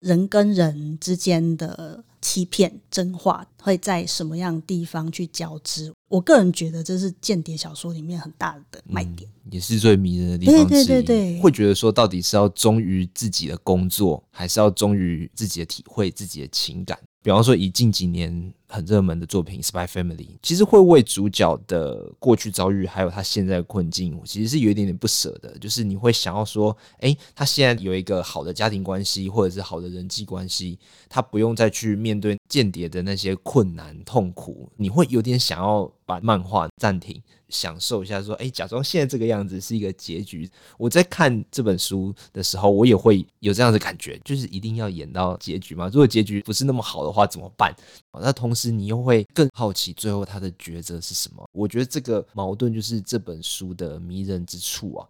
人跟人之间的欺骗、真话会在什么样地方去交织？我个人觉得这是间谍小说里面很大的卖点，嗯，也是最迷人的地方之一。对对对对，会觉得说，到底是要忠于自己的工作，还是要忠于自己的体会、自己的情感？比方说，以近几年很热门的作品《Spy Family》，其实会为主角的过去遭遇，还有他现在的困境，我其实是有一点点不舍的。就是你会想要说，哎，他现在有一个好的家庭关系，或者是好的人际关系，他不用再去面对间谍的那些困难痛苦，你会有点想要把漫画暂停。享受一下，说，哎，假装现在这个样子是一个结局。我在看这本书的时候，我也会有这样的感觉，就是一定要演到结局吗？如果结局不是那么好的话，怎么办？那同时你又会更好奇最后他的抉择是什么？我觉得这个矛盾就是这本书的迷人之处啊。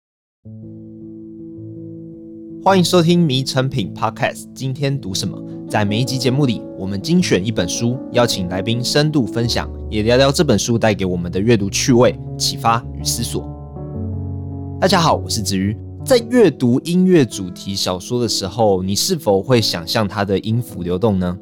欢迎收听《迷成品 Podcast》，今天读什么？在每一集节目里，我们精选一本书，邀请来宾深度分享，也聊聊这本书带给我们的阅读趣味、启发与思索。大家好，我是子瑜。在阅读音乐主题小说的时候，你是否会想象它的音符流动呢？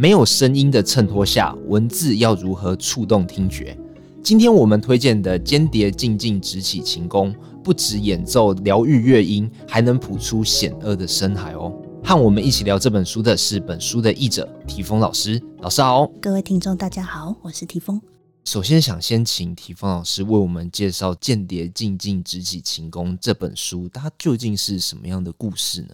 没有声音的衬托下，文字要如何触动听觉？今天我们推荐的《间谍静静直起琴弓》。不止演奏疗愈乐音，还能谱出险恶的深海哦。和我们一起聊这本书的是本书的译者提峰老师，老师好。各位听众大家好，我是提峰。首先想先请提峰老师为我们介绍《间谍静静直起琴弓》这本书，它究竟是什么样的故事呢？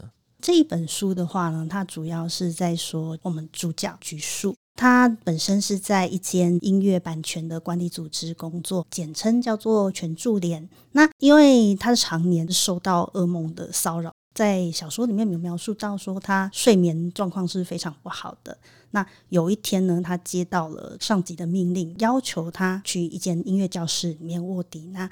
这一本书的话呢，它主要是在说我们主角橘树。他本身是在一间音乐版权的管理组织工作，简称叫做全助联。那因为他常年受到噩梦的骚扰，在小说里面有描述到说他睡眠状况是非常不好的。那有一天呢，他接到了上级的命令，要求他去一间音乐教室里面卧底。那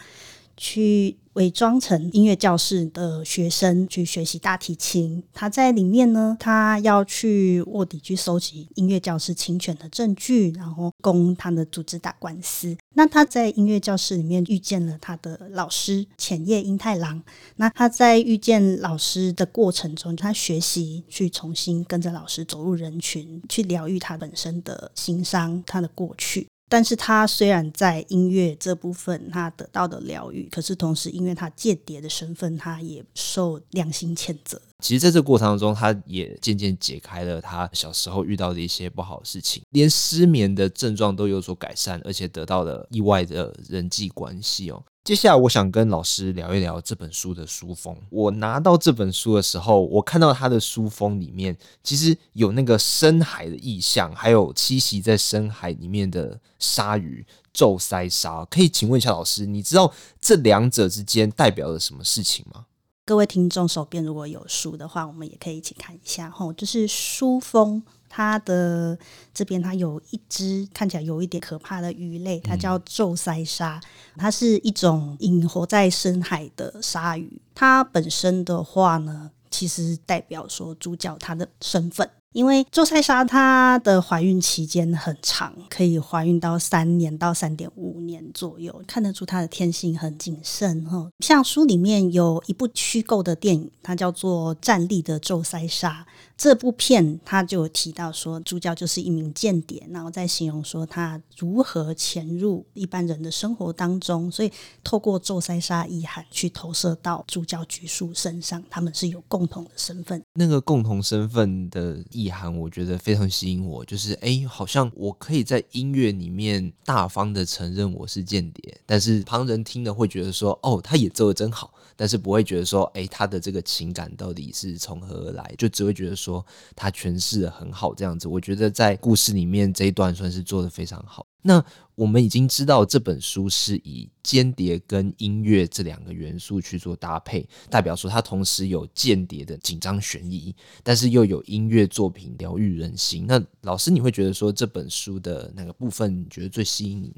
去伪装成音乐教室的学生去学习大提琴。他在里面呢，他要去卧底去搜集音乐教室侵权的证据，然后供他的组织打官司。那他在音乐教室里面遇见了他的老师浅叶英太郎。那他在遇见老师的过程中，他学习去重新跟着老师走入人群，去疗愈他本身的心伤，他的过去。但是他虽然在音乐这部分他得到的疗愈，可是同时因为他间谍的身份，他也受良心谴责。其实，在这个过程当中，他也渐渐解开了他小时候遇到的一些不好的事情，连失眠的症状都有所改善，而且得到了意外的人际关系哦。接下来，我想跟老师聊一聊这本书的书封。我拿到这本书的时候，我看到它的书封里面其实有那个深海的意象，还有栖息在深海里面的鲨鱼皱鳃鲨。可以请问一下老师，你知道这两者之间代表了什么事情吗？各位听众手边如果有书的话，我们也可以一起看一下。吼，就是书封。它的这边，它有一只看起来有一点可怕的鱼类，它叫皱鳃鲨，它是一种隐活在深海的鲨鱼。它本身的话呢，其实代表说主角他的身份。因为皱塞莎她的怀孕期间很长，可以怀孕到三年到三点五年左右，看得出她的天性很谨慎哈。像书里面有一部虚构的电影，它叫做《站立的皱塞莎》。这部片它就有提到说，主角就是一名间谍，然后在形容说他如何潜入一般人的生活当中，所以透过皱鳃鲨意涵去投射到主角橘树身上，他们是有共同的身份。那个共同身份的意涵，我觉得非常吸引我，就是哎，好像我可以在音乐里面大方的承认我是间谍，但是旁人听了会觉得说，哦，他演奏的真好，但是不会觉得说，哎，他的这个情感到底是从何而来，就只会觉得说。他诠释的很好，这样子，我觉得在故事里面这一段算是做的非常好。那我们已经知道这本书是以间谍跟音乐这两个元素去做搭配，代表说它同时有间谍的紧张悬疑，但是又有音乐作品疗愈人心。那老师，你会觉得说这本书的哪个部分你觉得最吸引你？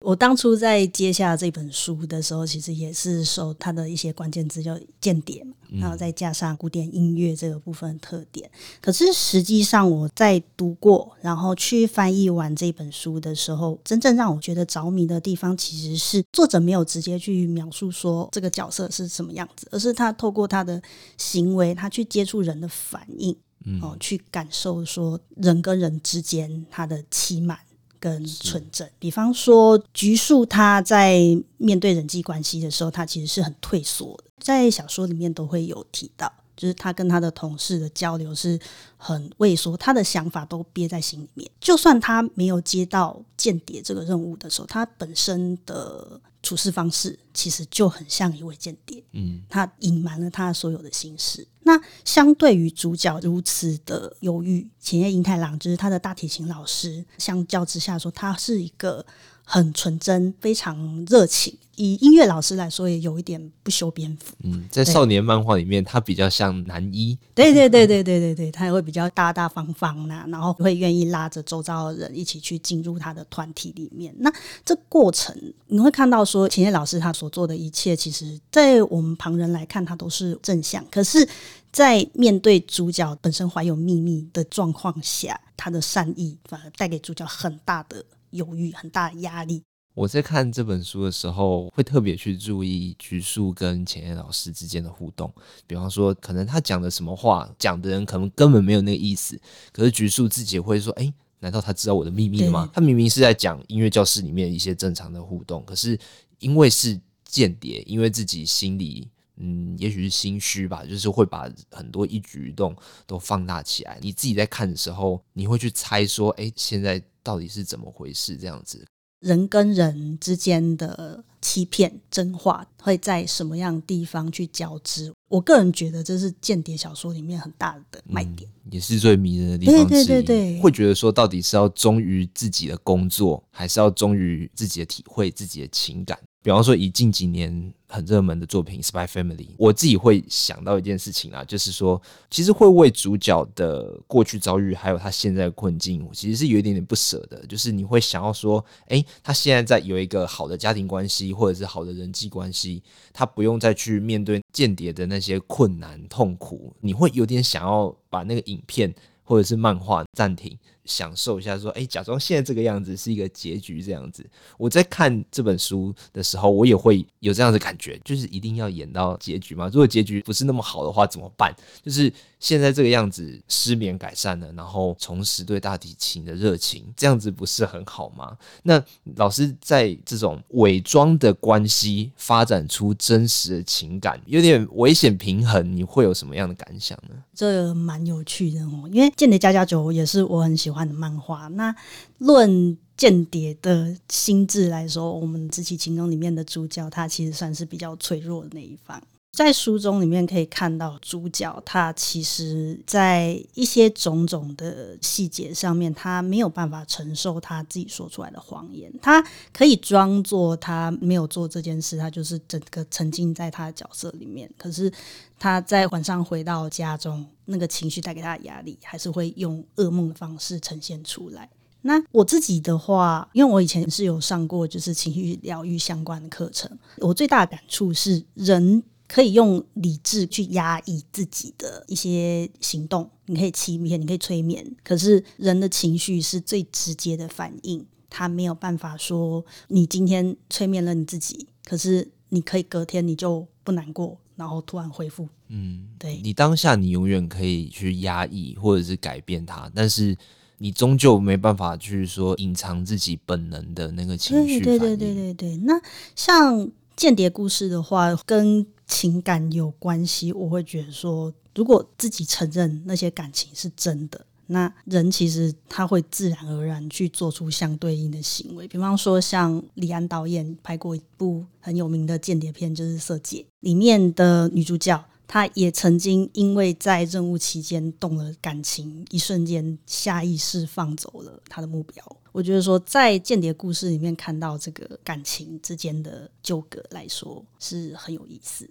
我当初在接下这本书的时候，其实也是受它的一些关键字，叫间谍嘛，然后再加上古典音乐这个部分的特点。可是实际上我在读过，然后去翻译完这本书的时候，真正让我觉得着迷的地方，其实是作者没有直接去描述说这个角色是什么样子，而是他透过他的行为，他去接触人的反应。嗯、哦，去感受说人跟人之间他的欺瞒跟纯正。比方说，橘树他在面对人际关系的时候，他其实是很退缩的，在小说里面都会有提到。就是他跟他的同事的交流是很畏缩，他的想法都憋在心里面。就算他没有接到间谍这个任务的时候，他本身的处事方式其实就很像一位间谍。嗯，他隐瞒了他所有的心事。那相对于主角如此的忧郁，浅野英太郎就是他的大提琴老师，相较之下说，他是一个很纯真、非常热情。以音乐老师来说，也有一点不修边幅。嗯，在少年漫画里面，他比较像男一。对对对对对对对，他也会比较大大方方呐、啊，然后会愿意拉着周遭的人一起去进入他的团体里面。那这过程你会看到说，秦叶老师他所做的一切，其实在我们旁人来看，他都是正向。可是，在面对主角本身怀有秘密的状况下，他的善意反而带给主角很大的犹豫、很大的压力。我在看这本书的时候，会特别去注意橘树跟浅野老师之间的互动。比方说，可能他讲的什么话，讲的人可能根本没有那个意思，可是橘树自己会说：“哎，难道他知道我的秘密了吗？”他明明是在讲音乐教室里面一些正常的互动，可是因为是间谍，因为自己心里嗯，也许是心虚吧，就是会把很多一举一动都放大起来。你自己在看的时候，你会去猜说：“哎，现在到底是怎么回事？”这样子。人跟人之间的欺骗、真话会在什么样地方去交织？我个人觉得这是间谍小说里面很大的卖点，嗯，也是最迷人的地方。对对对对，会觉得说，到底是要忠于自己的工作，还是要忠于自己的体会、自己的情感？比方说，以近几年很热门的作品《Spy Family》，我自己会想到一件事情啊，就是说，其实会为主角的过去遭遇，还有他现在的困境，其实是有一点点不舍的。就是你会想要说，诶，他现在在有一个好的家庭关系，或者是好的人际关系，他不用再去面对间谍的那些困难痛苦，你会有点想要把那个影片或者是漫画暂停。享受一下，说，哎，假装现在这个样子是一个结局，这样子。我在看这本书的时候，我也会有这样的感觉，就是一定要演到结局吗？如果结局不是那么好的话，怎么办？就是现在这个样子，失眠改善了，然后重拾对大提琴的热情，这样子不是很好吗？那老师在这种伪装的关系发展出真实的情感，有点危险平衡，你会有什么样的感想呢？这蛮有趣的哦，因为《间谍家家酒》也是我很喜喜欢的漫画。那论间谍的心智来说，我们《知其情中》里面的主角，他其实算是比较脆弱的那一方。在书中里面可以看到，主角他其实，在一些种种的细节上面，他没有办法承受他自己说出来的谎言。他可以装作他没有做这件事，他就是整个沉浸在他的角色里面。可是他在晚上回到家中，那个情绪带给他的压力，还是会用噩梦的方式呈现出来。那我自己的话，因为我以前是有上过就是情绪疗愈相关的课程，我最大的感触是人。可以用理智去压抑自己的一些行动，你可以欺骗，你可以催眠，可是人的情绪是最直接的反应，他没有办法说你今天催眠了你自己，可是你可以隔天你就不难过，然后突然恢复。嗯，对，你当下你永远可以去压抑或者是改变它，但是你终究没办法去说隐藏自己本能的那个情绪。对对对对对对，那像间谍故事的话，跟情感有关系，我会觉得说，如果自己承认那些感情是真的，那人其实他会自然而然去做出相对应的行为。比方说，像李安导演拍过一部很有名的间谍片，就是《色戒》里面的女主角，她也曾经因为在任务期间动了感情，一瞬间下意识放走了她的目标。我觉得说，在间谍故事里面看到这个感情之间的纠葛来说，是很有意思。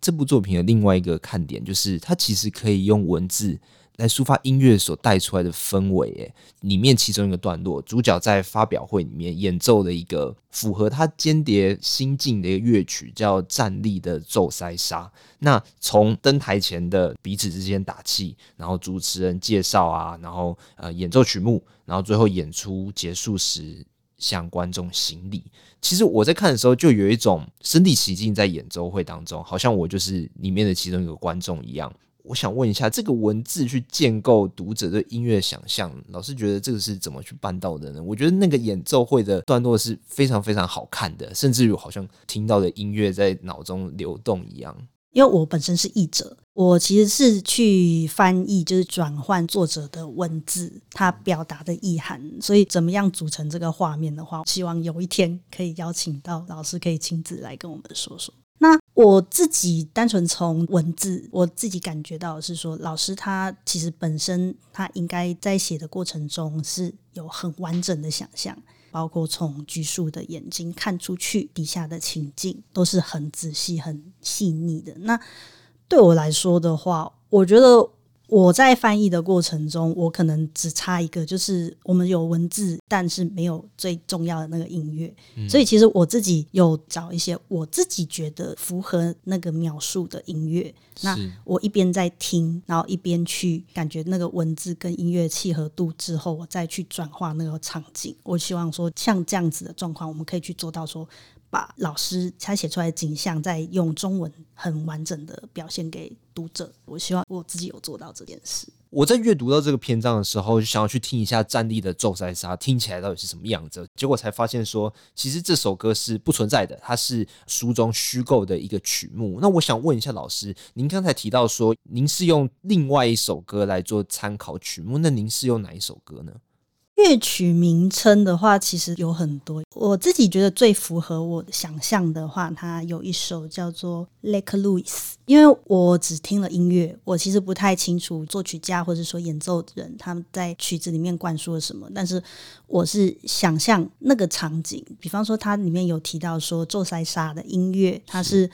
这部作品的另外一个看点就是，它其实可以用文字来抒发音乐所带出来的氛围。诶，里面其中一个段落，主角在发表会里面演奏了一个符合他间谍心境的一个乐曲，叫《站立的宙塞沙》。那从登台前的彼此之间打气，然后主持人介绍啊，然后呃演奏曲目，然后最后演出结束时。向观众行礼。其实我在看的时候，就有一种身临其境在演奏会当中，好像我就是里面的其中一个观众一样。我想问一下，这个文字去建构读者对音乐的想象，老师觉得这个是怎么去办到的呢？我觉得那个演奏会的段落是非常非常好看的，甚至于好像听到的音乐在脑中流动一样。因为我本身是译者，我其实是去翻译，就是转换作者的文字，他表达的意涵。所以，怎么样组成这个画面的话，希望有一天可以邀请到老师，可以亲自来跟我们说说。我自己单纯从文字，我自己感觉到是说，老师他其实本身他应该在写的过程中是有很完整的想象。包括从橘树的眼睛看出去，底下的情境都是很仔细、很细腻的。那对我来说的话，我觉得。我在翻译的过程中，我可能只差一个，就是我们有文字，但是没有最重要的那个音乐。嗯。所以其实我自己有找一些我自己觉得符合那个描述的音乐。那我一边在听，然后一边去感觉那个文字跟音乐契合度之后，我再去转化那个场景。我希望说，像这样子的状况，我们可以去做到说。把老师他写出来的景象，再用中文很完整的表现给读者。我希望我自己有做到这件事。我在阅读到这个篇章的时候，就想要去听一下战栗的皱塞沙听起来到底是什么样子。结果才发现说，其实这首歌是不存在的，它是书中虚构的一个曲目。那我想问一下老师，您刚才提到说，您是用另外一首歌来做参考曲目，那您是用哪一首歌呢？乐曲名称的话，其实有很多。我自己觉得最符合我的想象的话，它有一首叫做《Lake Louise》。因为我只听了音乐，我其实不太清楚作曲家或者说演奏人他们在曲子里面灌输了什么。但是我是想象那个场景，比方说它里面有提到说做塞沙的音乐，它是。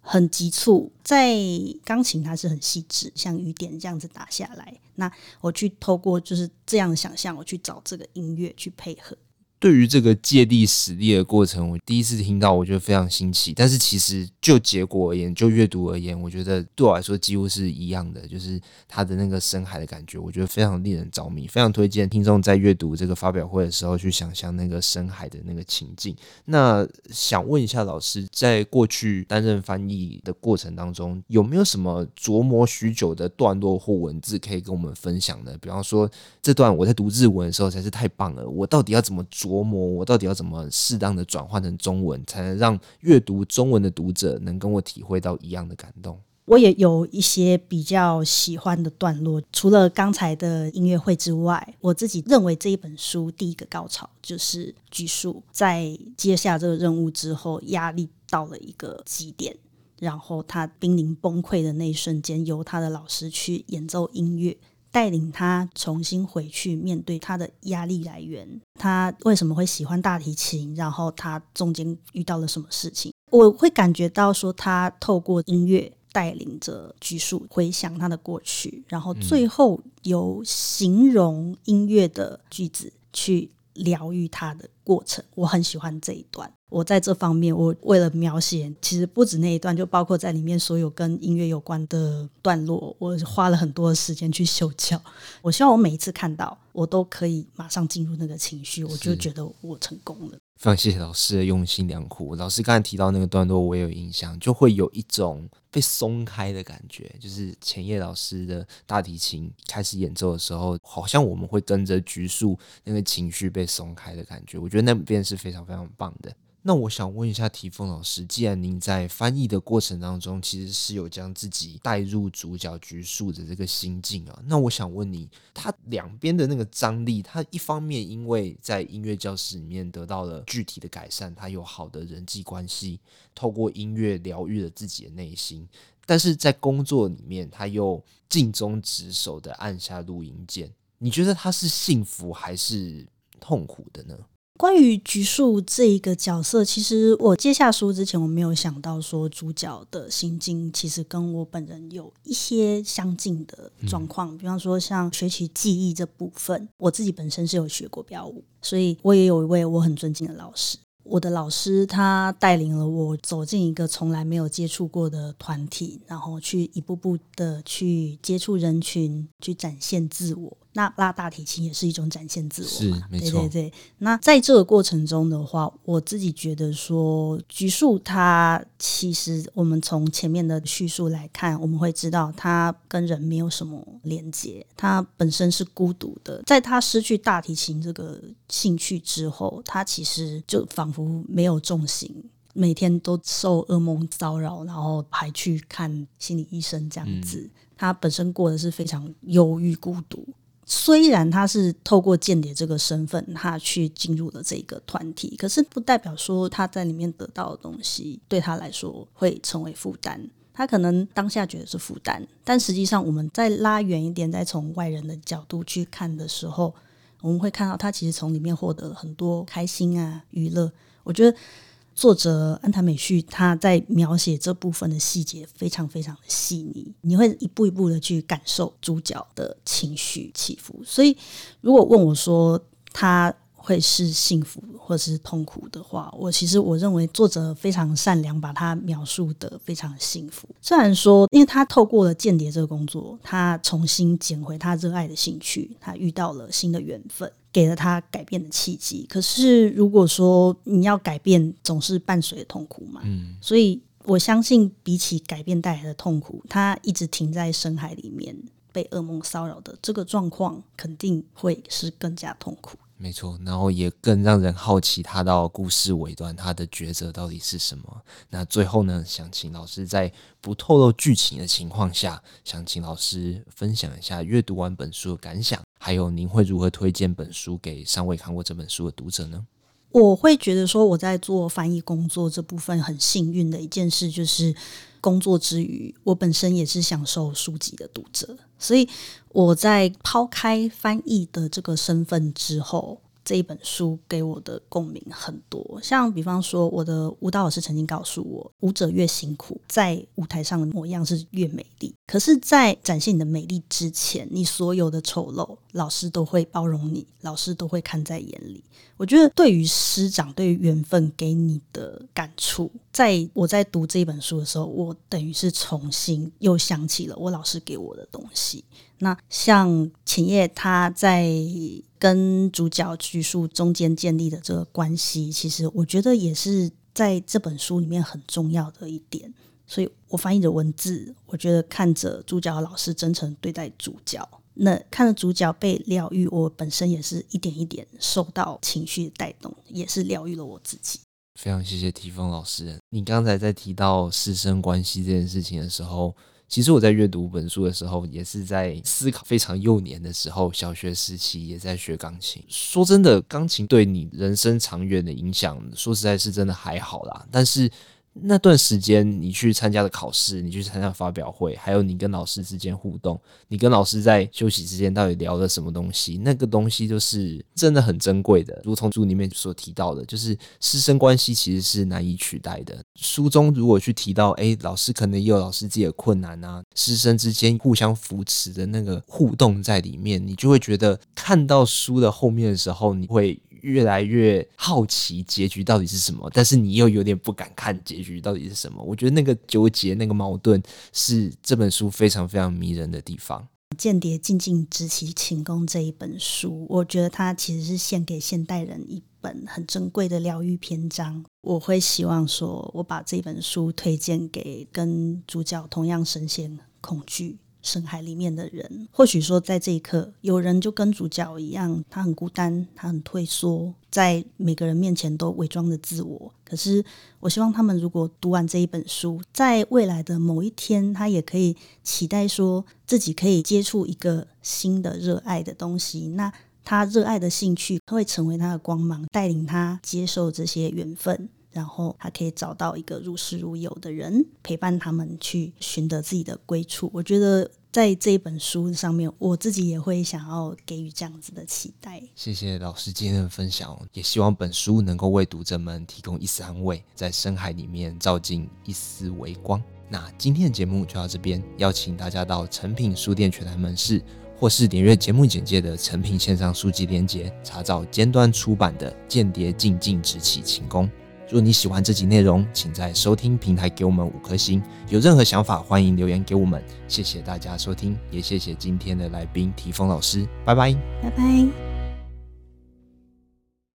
很急促，在钢琴它是很细致，像雨点这样子打下来。那我去透过就是这样想象，我去找这个音乐去配合。对于这个借力使力的过程，我第一次听到，我觉得非常新奇。但是其实就结果而言，就阅读而言，我觉得对我来说几乎是一样的，就是它的那个深海的感觉，我觉得非常令人着迷。非常推荐听众在阅读这个发表会的时候去想象那个深海的那个情境。那想问一下老师，在过去担任翻译的过程当中，有没有什么琢磨许久的段落或文字可以跟我们分享呢？比方说，这段我在读日文的时候才是太棒了，我到底要怎么琢琢磨我到底要怎么适当的转换成中文，才能让阅读中文的读者能跟我体会到一样的感动？我也有一些比较喜欢的段落，除了刚才的音乐会之外，我自己认为这一本书第一个高潮就是橘树在接下这个任务之后，压力到了一个极点，然后他濒临崩溃的那一瞬间，由他的老师去演奏音乐。带领他重新回去面对他的压力来源，他为什么会喜欢大提琴？然后他中间遇到了什么事情？我会感觉到说，他透过音乐带领着橘树回想他的过去，然后最后由形容音乐的句子去疗愈他的过程。我很喜欢这一段。我在这方面，我为了描写，其实不止那一段，就包括在里面所有跟音乐有关的段落，我花了很多的时间去修教。我希望我每一次看到，我都可以马上进入那个情绪，我就觉得我成功了。非常谢谢老师的用心良苦。老师刚才提到那个段落，我也有印象，就会有一种被松开的感觉。就是前叶老师的大提琴开始演奏的时候，好像我们会跟着橘树那个情绪被松开的感觉。我觉得那边是非常非常棒的。那我想问一下提丰老师，既然您在翻译的过程当中，其实是有将自己带入主角橘树的这个心境啊，那我想问你，他两边的那个张力，他一方面因为在音乐教室里面得到了具体的改善，他有好的人际关系，透过音乐疗愈了自己的内心，但是在工作里面，他又尽忠职守的按下录音键，你觉得他是幸福还是痛苦的呢？关于橘树这一个角色，其实我接下书之前，我没有想到说主角的心境其实跟我本人有一些相近的状况。比方说，像学习技艺这部分，我自己本身是有学过标舞，所以我也有一位我很尊敬的老师。我的老师他带领了我走进一个从来没有接触过的团体，然后去一步步的去接触人群，去展现自我。那拉大提琴也是一种展现自我嘛，是没错。对对对。那在这个过程中的话，我自己觉得说，橘树它其实我们从前面的叙述来看，我们会知道它跟人没有什么连接，它本身是孤独的。在它失去大提琴这个兴趣之后，它其实就仿佛没有重心，每天都受噩梦骚扰，然后还去看心理医生这样子。他、嗯、本身过的是非常忧郁孤独。虽然他是透过间谍这个身份，他去进入了这个团体，可是不代表说他在里面得到的东西对他来说会成为负担。他可能当下觉得是负担，但实际上我们再拉远一点，再从外人的角度去看的时候，我们会看到他其实从里面获得了很多开心啊、娱乐。我觉得。作者安藤美绪他在描写这部分的细节非常非常的细腻，你会一步一步的去感受主角的情绪起伏。所以，如果问我说他会是幸福或是痛苦的话，我其实我认为作者非常善良，把他描述的非常幸福。虽然说，因为他透过了间谍这个工作，他重新捡回他热爱的兴趣，他遇到了新的缘分。给了他改变的契机，可是如果说你要改变，总是伴随痛苦嘛。嗯，所以我相信，比起改变带来的痛苦，他一直停在深海里面被噩梦骚扰的这个状况，肯定会是更加痛苦。没错，然后也更让人好奇，他到故事尾端，他的抉择到底是什么？那最后呢，想请老师在不透露剧情的情况下，想请老师分享一下阅读完本书的感想，还有您会如何推荐本书给尚未看过这本书的读者呢？我会觉得说，我在做翻译工作这部分很幸运的一件事，就是工作之余，我本身也是享受书籍的读者。所以我在抛开翻译的这个身份之后，这一本书给我的共鸣很多。像比方说，我的舞蹈老师曾经告诉我，舞者越辛苦，在舞台上的模样是越美丽。可是，在展现你的美丽之前，你所有的丑陋，老师都会包容你，老师都会看在眼里。我觉得，对于师长，对于缘分给你的感触，在我在读这一本书的时候，我等于是重新又想起了我老师给我的东西。那像浅叶他在跟主角橘树中间建立的这个关系，其实我觉得也是在这本书里面很重要的一点。所以我翻译的文字，我觉得看着主角老师真诚对待主角。那看着主角被疗愈，我本身也是一点一点受到情绪带动，也是疗愈了我自己。非常谢谢提丰老师。你刚才在提到师生关系这件事情的时候，其实我在阅读本书的时候，也是在思考非常幼年的时候，小学时期也在学钢琴。说真的，钢琴对你人生长远的影响，说实在是真的还好啦。但是。那段时间，你去参加的考试，你去参加发表会，还有你跟老师之间互动，你跟老师在休息之间到底聊了什么东西？那个东西就是真的很珍贵的。如同书里面所提到的，就是师生关系其实是难以取代的。书中如果去提到，诶，老师可能也有老师自己的困难啊，师生之间互相扶持的那个互动在里面，你就会觉得看到书的后面的时候，你会。越来越好奇结局到底是什么，但是你又有点不敢看结局到底是什么。我觉得那个纠结、那个矛盾是这本书非常非常迷人的地方。《间谍静静执起琴弓》这一本书，我觉得它其实是献给现代人一本很珍贵的疗愈篇章。我会希望说，我把这本书推荐给跟主角同样深陷恐惧。深海里面的人，或许说在这一刻，有人就跟主角一样，他很孤单，他很退缩，在每个人面前都伪装着自我。可是，我希望他们如果读完这一本书，在未来的某一天，他也可以期待说自己可以接触一个新的热爱的东西。那他热爱的兴趣会成为他的光芒，带领他接受这些缘分。然后他可以找到一个如师如友的人，陪伴他们去寻得自己的归处。我觉得在这一本书上面，我自己也会想要给予这样子的期待。谢谢老师今天的分享，也希望本书能够为读者们提供一丝安慰，在深海里面照进一丝微光。那今天的节目就到这边，邀请大家到诚品书店全台门市，或是点阅节目简介的诚品线上书籍链接，查找尖端出版的《间谍静静执起琴弓》。如果你喜欢这集内容，请在收听平台给我们五颗星。有任何想法，欢迎留言给我们。谢谢大家收听，也谢谢今天的来宾提丰老师。拜拜，拜拜。